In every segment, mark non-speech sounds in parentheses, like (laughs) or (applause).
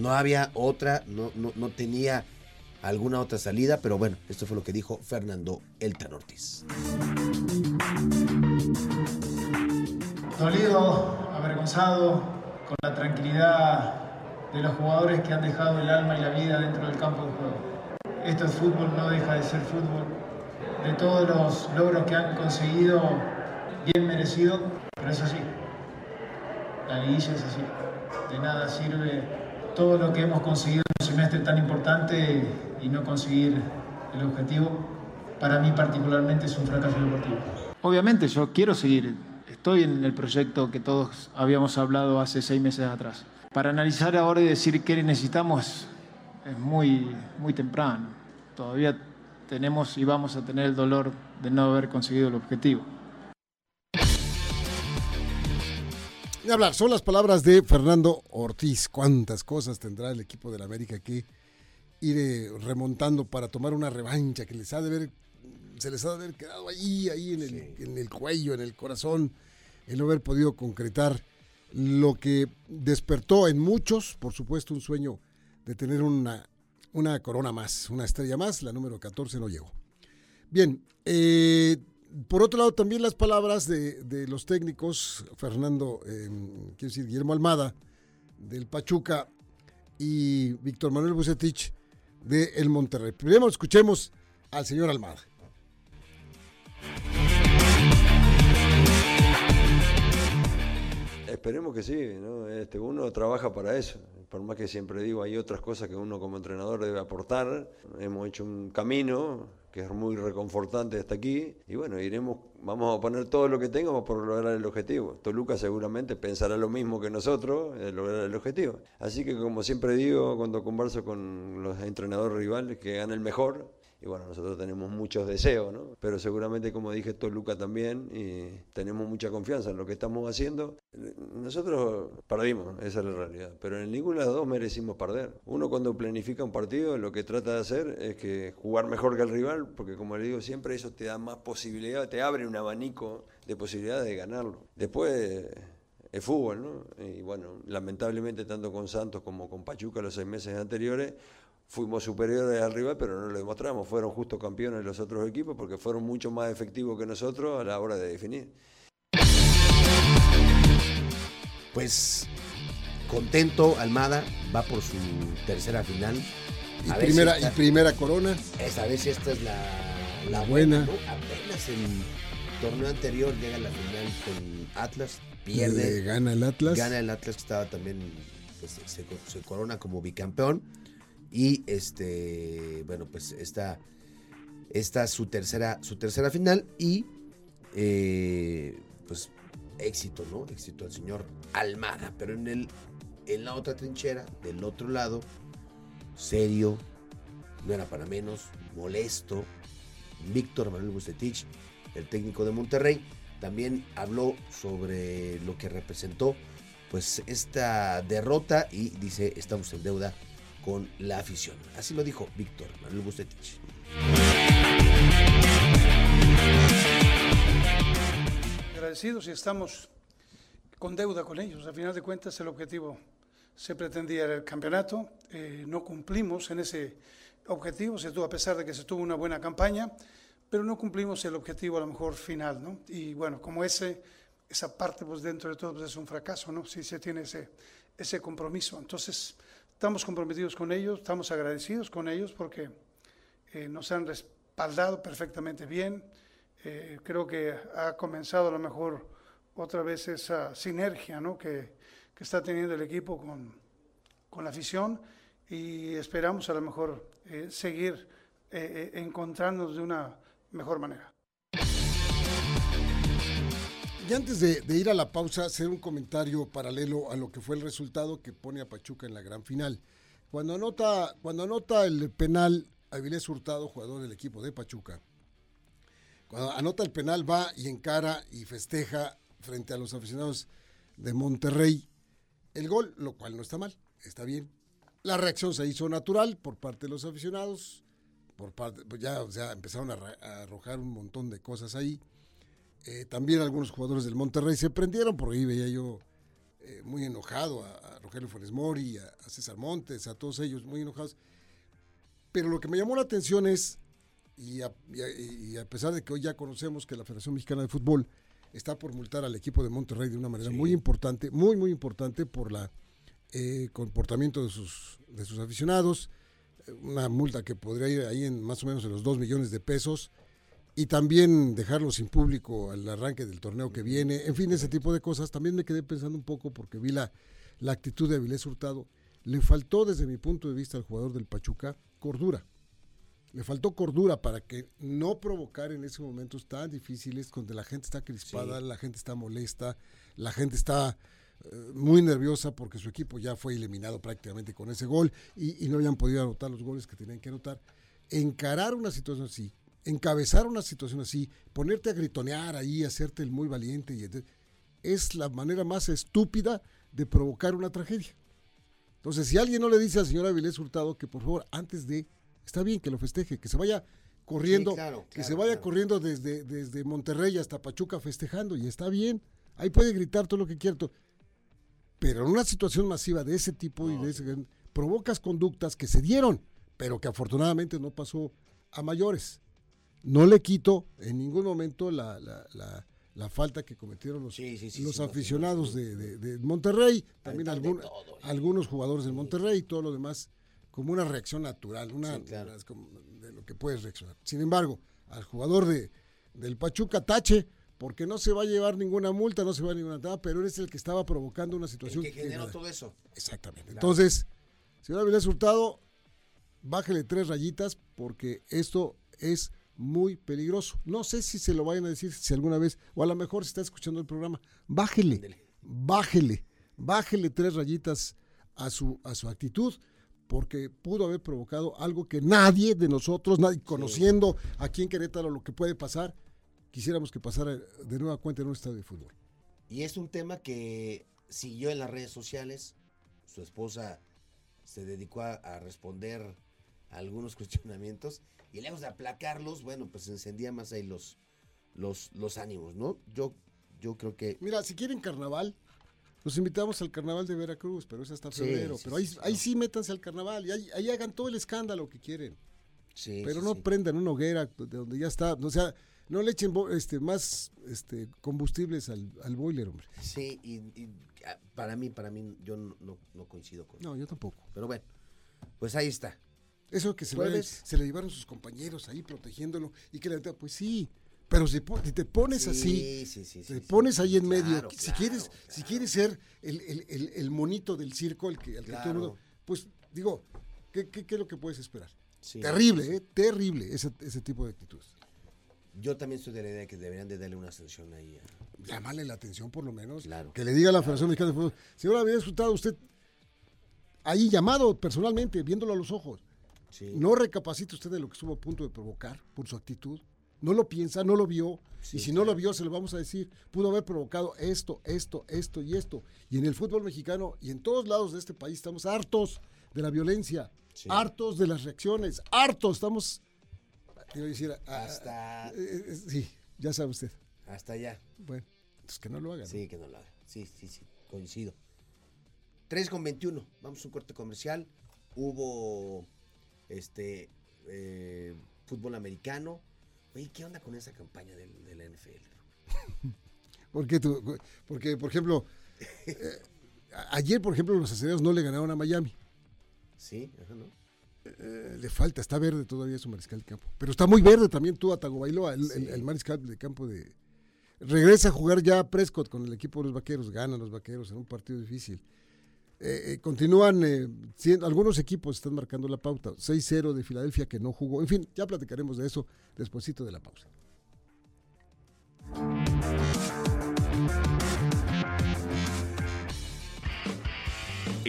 No había otra, no, no, no tenía alguna otra salida, pero bueno, esto fue lo que dijo Fernando Eltan Ortiz. Dolido, avergonzado, con la tranquilidad de los jugadores que han dejado el alma y la vida dentro del campo de juego. Esto es fútbol, no deja de ser fútbol. De todos los logros que han conseguido, bien merecido, pero es así. La liguilla es así. De nada sirve todo lo que hemos conseguido en un semestre tan importante y no conseguir el objetivo, para mí particularmente es un fracaso deportivo. Obviamente yo quiero seguir, estoy en el proyecto que todos habíamos hablado hace seis meses atrás. Para analizar ahora y decir qué necesitamos es muy, muy temprano. Todavía tenemos y vamos a tener el dolor de no haber conseguido el objetivo. Y hablar, son las palabras de Fernando Ortiz. ¿Cuántas cosas tendrá el equipo del América que ir remontando para tomar una revancha que les ha de ver, se les ha de haber quedado ahí, ahí en el, en el cuello, en el corazón, el no haber podido concretar lo que despertó en muchos, por supuesto, un sueño de tener una, una corona más, una estrella más, la número 14 no llegó. Bien, eh, por otro lado, también las palabras de, de los técnicos, Fernando, eh, quiero decir, Guillermo Almada, del Pachuca, y Víctor Manuel Bucetich, de El Monterrey. Primero escuchemos al señor Almada. Esperemos que sí, ¿no? Este, uno trabaja para eso. Por más que siempre digo, hay otras cosas que uno como entrenador debe aportar. Hemos hecho un camino que es muy reconfortante hasta aquí. Y bueno, iremos, vamos a poner todo lo que tengamos por lograr el objetivo. Toluca seguramente pensará lo mismo que nosotros, en lograr el objetivo. Así que como siempre digo cuando converso con los entrenadores rivales, que gane el mejor y bueno, nosotros tenemos muchos deseos, ¿no? Pero seguramente, como dije, Toluca también, y tenemos mucha confianza en lo que estamos haciendo. Nosotros perdimos, esa es la realidad, pero en ninguna de las dos merecimos perder. Uno cuando planifica un partido, lo que trata de hacer es que jugar mejor que el rival, porque como le digo siempre, eso te da más posibilidad, te abre un abanico de posibilidades de ganarlo. Después es fútbol, ¿no? Y bueno, lamentablemente tanto con Santos como con Pachuca los seis meses anteriores, fuimos superiores al rival, pero no lo demostramos. Fueron justo campeones los otros equipos porque fueron mucho más efectivos que nosotros a la hora de definir. Pues contento, Almada va por su tercera final. Y primera, si esta, y primera corona. Esta vez esta es la, la buena. ¿no? Apenas en torneo anterior llega a la final con Atlas, pierde. Le gana el Atlas. Gana el Atlas que estaba también, pues, se, se corona como bicampeón. Y este, bueno, pues esta, esta es su tercera, su tercera final y eh, pues éxito, ¿no? Éxito al señor Almada. Pero en, el, en la otra trinchera, del otro lado, serio, no era para menos, molesto, Víctor Manuel Bustetich, el técnico de Monterrey, también habló sobre lo que representó pues esta derrota y dice, estamos en deuda con la afición. Así lo dijo Víctor Manuel Bustetich. Agradecidos y estamos con deuda con ellos. A final de cuentas, el objetivo se pretendía el campeonato. Eh, no cumplimos en ese objetivo, se tuvo, a pesar de que se tuvo una buena campaña, pero no cumplimos el objetivo a lo mejor final. ¿no? Y bueno, como ese, esa parte pues dentro de todo pues, es un fracaso, ¿no? si se tiene ese, ese compromiso. Entonces, Estamos comprometidos con ellos, estamos agradecidos con ellos porque eh, nos han respaldado perfectamente bien. Eh, creo que ha comenzado a lo mejor otra vez esa sinergia ¿no? que, que, está teniendo el equipo con, con, la afición y esperamos a lo mejor eh, seguir eh, encontrándonos de una mejor manera. Y antes de, ir a la pausa, hacer un comentario paralelo a lo que fue el resultado que pone a Pachuca en la gran final. Cuando anota, cuando anota el penal, Avilés Hurtado, jugador del equipo de Pachuca, cuando anota el penal va y encara y festeja frente a los aficionados de Monterrey el gol, lo cual no está mal, está bien. La reacción se hizo natural por parte de los aficionados, por parte, pues ya, o sea, empezaron a, arrojar un montón de cosas ahí. Eh, también algunos jugadores del Monterrey se prendieron, por ahí veía yo eh, muy enojado a, a Rogelio Funes Mori, a, a, César Montes, a todos ellos muy enojados. Pero lo que me llamó la atención es, y a, y a, pesar de que hoy ya conocemos que la Federación Mexicana de Fútbol está por multar al equipo de Monterrey de una manera sí. muy importante, muy, muy importante por la eh, comportamiento de sus, de sus aficionados, una multa que podría ir ahí en más o menos en los 2 millones de pesos y también dejarlo sin público al arranque del torneo que viene, en fin, ese tipo de cosas. También me quedé pensando un poco porque vi la, la actitud de Avilés Hurtado. Le faltó desde mi punto de vista al jugador del Pachuca cordura. Le faltó cordura para que no provocar en esos momentos tan difíciles donde la gente está crispada, sí. la gente está molesta, la gente está uh, muy nerviosa porque su equipo ya fue eliminado prácticamente con ese gol y, y, no habían podido anotar los goles que tenían que anotar. Encarar una situación así, encabezar una situación así, ponerte a gritonear ahí, hacerte el muy valiente, y es la manera más estúpida de provocar una tragedia. Entonces, si alguien no le dice al señor Avilés Hurtado que por favor, antes de está bien que lo festeje, que se vaya corriendo, sí, claro, claro, que se vaya claro. corriendo desde, desde Monterrey hasta Pachuca festejando y está bien. Ahí puede gritar todo lo que quiera. Pero en una situación masiva de ese tipo no, y de ese, provocas conductas que se dieron, pero que afortunadamente no pasó a mayores. No le quito en ningún momento la, la, la, la falta que cometieron los, sí, sí, los aficionados de, de, de, Monterrey, también algún, todo, algunos jugadores del Monterrey y todo lo demás como una reacción natural, una claro. de lo que puedes reaccionar. Sin embargo, al jugador de, del Pachuca tache, porque no se va a llevar ninguna multa, no se va a ninguna nada, pero eres el que estaba provocando una situación. El que generó que todo eso. Exactamente. Claro. Entonces, señor Avilés Hurtado, bájele tres rayitas, porque esto es muy peligroso. No sé si se lo vayan a decir si alguna vez, o a lo mejor si está escuchando el programa, bájele, bájele, bájele tres rayitas a su, a su actitud porque pudo haber provocado algo que nadie de nosotros, nadie conociendo aquí en Querétaro lo que puede pasar, quisiéramos que pasara de nueva cuenta en un estadio de fútbol. Y es un tema que siguió en las redes sociales, su esposa se dedicó a, a responder a algunos (laughs) cuestionamientos y lejos de aplacarlos, bueno, pues encendía más ahí los, los, los ánimos, ¿no? Yo, yo creo que... Mira, si quieren carnaval, los invitamos al carnaval de Veracruz, pero es hasta febrero. Sí, pero ahí sí, ahí sí métanse al carnaval y ahí, ahí, hagan todo el escándalo que quieren. Sí, pero no prendan una hoguera de donde ya está. O sea, no le echen este, más este, combustibles al, al boiler, hombre. Sí, y, y, para mí, para mí, yo no, no, coincido con No, yo tampoco. Pero bueno, pues ahí está. Eso que se, le, se le llevaron sus compañeros ahí protegiéndolo y que le pues sí, pero si, te pones sí, así, sí, sí, te pones ahí en medio, claro, si quieres, claro. si quieres ser el, el, el, el, monito del circo, el que, el que todo el mundo, pues digo, ¿qué, qué, qué es lo que puedes esperar? terrible, ¿eh? terrible ese, ese tipo de actitudes. Yo también estoy de la idea que deberían de darle una atención ahí. A... Llamarle la atención por lo menos. Que le diga a la. Federación Mexicana de Fútbol, señor, había disfrutado usted ahí llamado personalmente, viéndolo a los ojos. Sí. No recapacita usted de lo que estuvo a punto de provocar por su actitud no lo piensa, no lo vio, sí, y si claro. no lo vio, se lo vamos a decir, pudo haber provocado esto, esto, esto y esto. Y en el fútbol mexicano y en todos lados de este país estamos hartos de la violencia, sí. hartos de las reacciones, hartos, estamos, quiero decir, hasta... A, eh, eh, sí, ya sabe usted. Hasta allá. Bueno, entonces que no lo haga. Sí, que no lo haga. Sí, sí, sí, coincido. 3 con 21, vamos a un corte comercial. Hubo este eh, fútbol americano Oye, ¿qué onda con esa campaña de, de la NFL? (laughs) ¿Por qué tú? Porque, por ejemplo, eh, ayer, por ejemplo, los aceleros no le ganaron a Miami. Sí, ajá, ¿no? Eh, le falta, está verde todavía su mariscal de campo. Pero está muy verde también tú, Atagovailoa, el, sí. el, el, mariscal de campo de... Regresa a jugar ya Prescott con el equipo de los vaqueros, ganan los vaqueros en un partido difícil. Eh, continúan, eh, algunos equipos están marcando la pauta. 6-0 de Filadelfia que no jugó. En fin, ya platicaremos de eso despuesito de la pausa.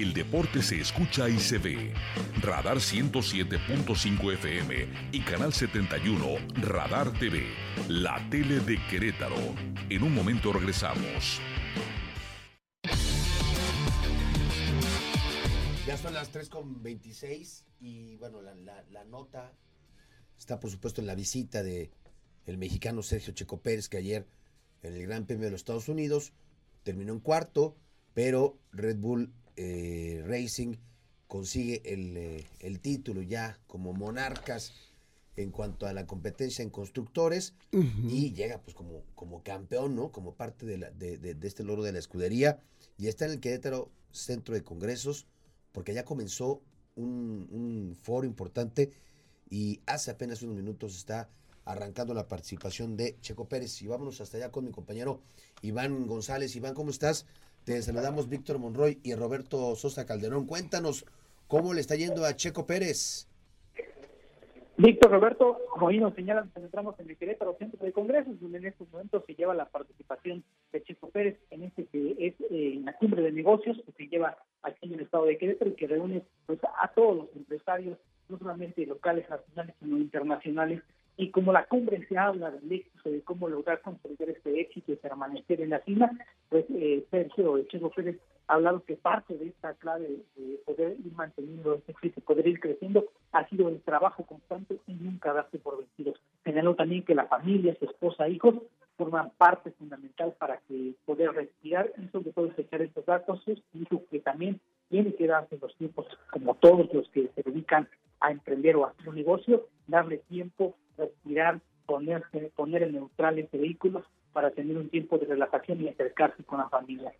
el deporte se escucha y se ve. Radar 107.5 FM y Canal 71 Radar TV, la tele de Querétaro. En un momento regresamos. Ya son las 3.26 y bueno, la, la- la nota está por supuesto en la visita de el mexicano Sergio Checo Pérez que ayer en el Gran Premio de los Estados Unidos terminó en cuarto, pero Red Bull eh, Racing consigue el, eh, el título ya como monarcas en cuanto a la competencia en constructores y llega pues como, como campeón, ¿no? Como parte de, la- de- de- de este logro de la escudería y está en el Querétaro Centro de Congresos porque ya comenzó un, foro importante y hace apenas unos minutos está arrancando la participación de Checo Pérez. Y vámonos hasta allá con mi compañero Iván González. Iván, ¿cómo estás? Te saludamos Víctor Monroy y Roberto Sosa Calderón. Cuéntanos cómo le está yendo a Checo Pérez. Víctor Roberto, como bien nos señalan, nos encontramos en el Querétaro Centro de Congresos, donde en estos momentos se lleva la participación de Checo Pérez en este que es eh, la cumbre de negocios que se lleva aquí en el estado de Querétaro y que reúne pues, a todos los empresarios, no solamente locales, nacionales, sino internacionales. Y como la cumbre se habla del éxito, de cómo lograr consolidar este éxito y permanecer en la cima, pues eh, Sergio Checo Pérez ha hablado que parte de esta clave de poder ir manteniendo este éxito poder ir creciendo ha sido el trabajo constante y nunca darse por vencidos. Señaló también que la familia, su esposa, hijos forman parte fundamental para que poder respirar y sobre todo echar estos datos. Dijo que también tiene que darse los tiempos, como todos los que se dedican a emprender o a hacer un negocio, darle tiempo, respirar, ponerse, poner en neutral ese vehículo para tener un tiempo de relajación y acercarse con la familia.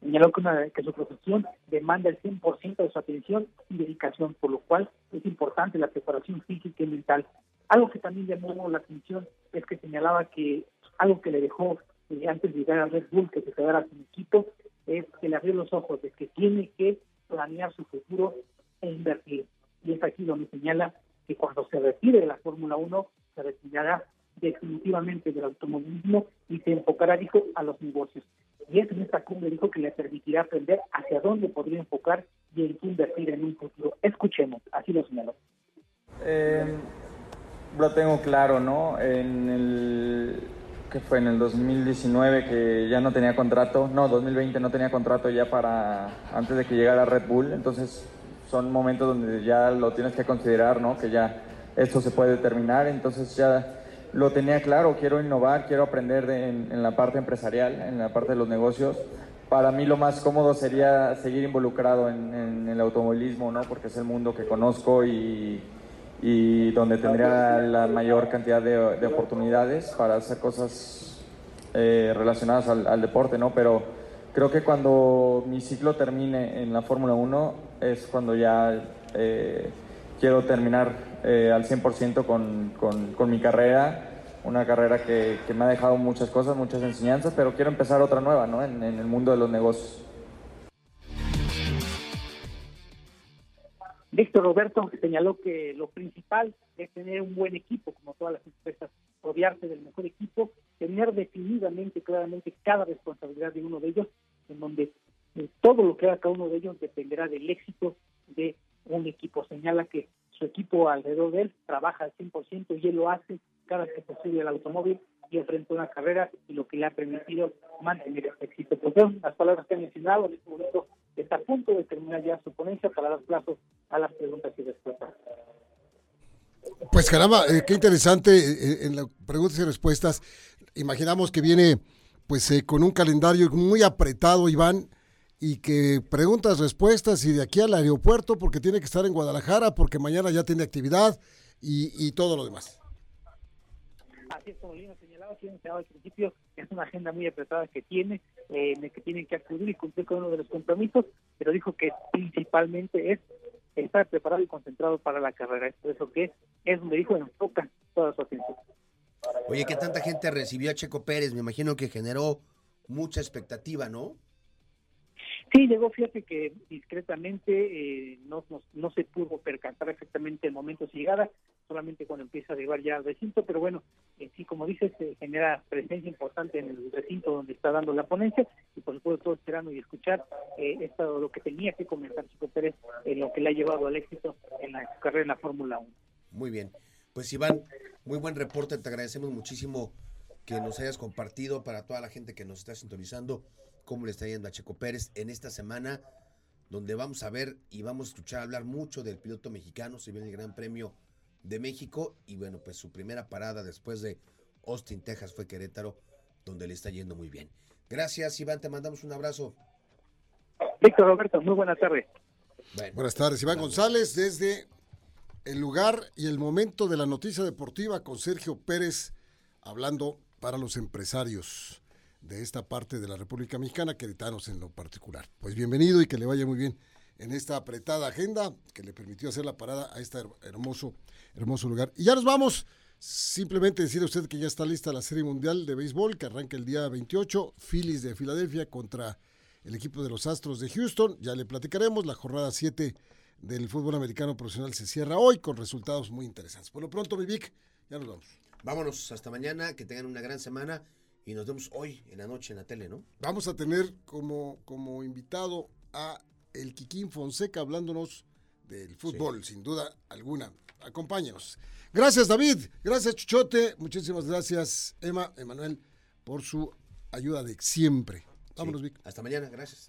Señaló que, una- que su profesión demanda el 100% de su atención y dedicación, por lo cual es importante la preparación física y mental. Algo que también llamó la atención es que señalaba que algo que le dejó eh, antes de llegar a Red Bull, que se quedara sin equipo, es que le abrió los ojos de que tiene que planear su futuro e invertir. Y es aquí donde señala que cuando se retire de la Fórmula 1, se retirará definitivamente del automovilismo y se enfocará, dijo, a los negocios. Y es en esta cumbre, dijo, que le permitirá aprender hacia dónde podría enfocar y en qué invertir en un futuro. Escuchemos, así lo señaló. Eh, lo tengo claro, ¿no? En el que fue en el 2019 que ya no tenía contrato, no, 2020 no tenía contrato ya para antes de que llegara Red Bull, entonces son momentos donde ya lo tienes que considerar, ¿no? Que ya esto se puede terminar, entonces ya lo tenía claro, quiero innovar, quiero aprender de- en, en la parte empresarial, en la parte de los negocios. Para mí lo más cómodo sería seguir involucrado en, en el automovilismo, ¿no? Porque es el mundo que conozco y, y donde tendría la mayor cantidad de, de oportunidades para hacer cosas eh, relacionadas al, deporte, ¿no? Pero creo que cuando mi ciclo termine en la Fórmula 1 es cuando ya eh, quiero terminar eh, al 100% con, con, con mi carrera, una carrera que, me ha dejado muchas cosas, muchas enseñanzas, pero quiero empezar otra nueva, ¿no? En el mundo de los negocios. Víctor Roberto señaló que lo principal es tener un buen equipo, como todas las empresas, rodearse del mejor equipo, tener definidamente, claramente cada responsabilidad de uno de ellos, en donde eh, todo lo que haga cada uno de ellos dependerá del éxito de un equipo. Señala que su equipo alrededor de él trabaja al 100% y él lo hace cada vez que sube al automóvil y enfrenta una carrera y lo que le ha permitido mantener ese éxito. Pues son las palabras que ha mencionado en este momento está a punto de terminar ya su ponencia para dar plazo a las preguntas y respuestas. Pues caramba, eh, qué interesante eh, en las preguntas y respuestas. Imaginamos que viene pues eh, con un calendario muy apretado, Iván, y que preguntas, respuestas y de aquí al aeropuerto porque tiene que estar en Guadalajara, porque mañana ya tiene actividad y, y todo lo demás. Así es como Lino señalaba, sí mencionaba al principio, es una agenda muy apretada que tiene, eh, en el que tienen que acudir y cumplir con uno de los compromisos, pero dijo que principalmente es estar preparado y concentrado para la carrera. Es por eso que es donde dijo enfoca toda su atención. Oye, ¿qué tanta gente recibió a Checo Pérez? Me imagino que generó mucha expectativa, ¿no? Sí, llegó, fíjate que discretamente eh, no, no, no se pudo percatar exactamente el momento de llegada, solamente cuando empieza a arribar ya al recinto, pero bueno, eh, sí, como dices, genera presencia importante en el recinto donde está dando la ponencia y por supuesto, esperando y escuchar eh, esto, lo que tenía que comentar Chico Pérez, en lo que le ha llevado al éxito en la carrera en la Fórmula 1. Muy bien. Pues Iván, muy buen reporte, te agradecemos muchísimo que nos hayas compartido para toda la gente que nos está sintonizando cómo le está yendo a Checo Pérez en esta semana donde vamos a ver y vamos a escuchar hablar mucho del piloto mexicano, se viene el Gran Premio de México y bueno, pues su primera parada después de Austin, Texas fue Querétaro, donde le está yendo muy bien. Gracias, Iván, te mandamos un abrazo. Víctor Roberto, muy buena tarde. Buenas tardes, Iván González, desde el lugar y el momento de la noticia deportiva con Sergio Pérez, hablando para los empresarios de esta parte de la República Mexicana, queretanos en lo particular. Pues bienvenido y que le vaya muy bien en esta apretada agenda que le permitió hacer la parada a este hermoso, hermoso lugar. Y ya nos vamos. Simplemente decir a usted que ya está lista la Serie Mundial de Béisbol que arranca el día 28, Phillies de Filadelfia contra el equipo de los Astros de Houston. Ya le platicaremos, la jornada 7 del fútbol americano profesional se cierra hoy con resultados muy interesantes. Por lo pronto, Vivic, ya nos vamos. Vámonos, hasta mañana, que tengan una gran semana y nos vemos hoy en la noche en la tele, ¿no? Vamos a tener como, como invitado a el Kikín Fonseca hablándonos del fútbol, sin duda alguna. Acompáñenos. Gracias, David. Gracias, Chuchote. Muchísimas gracias, Emma, Emanuel, por su ayuda de siempre. Vámonos, Vic. Hasta mañana. Gracias.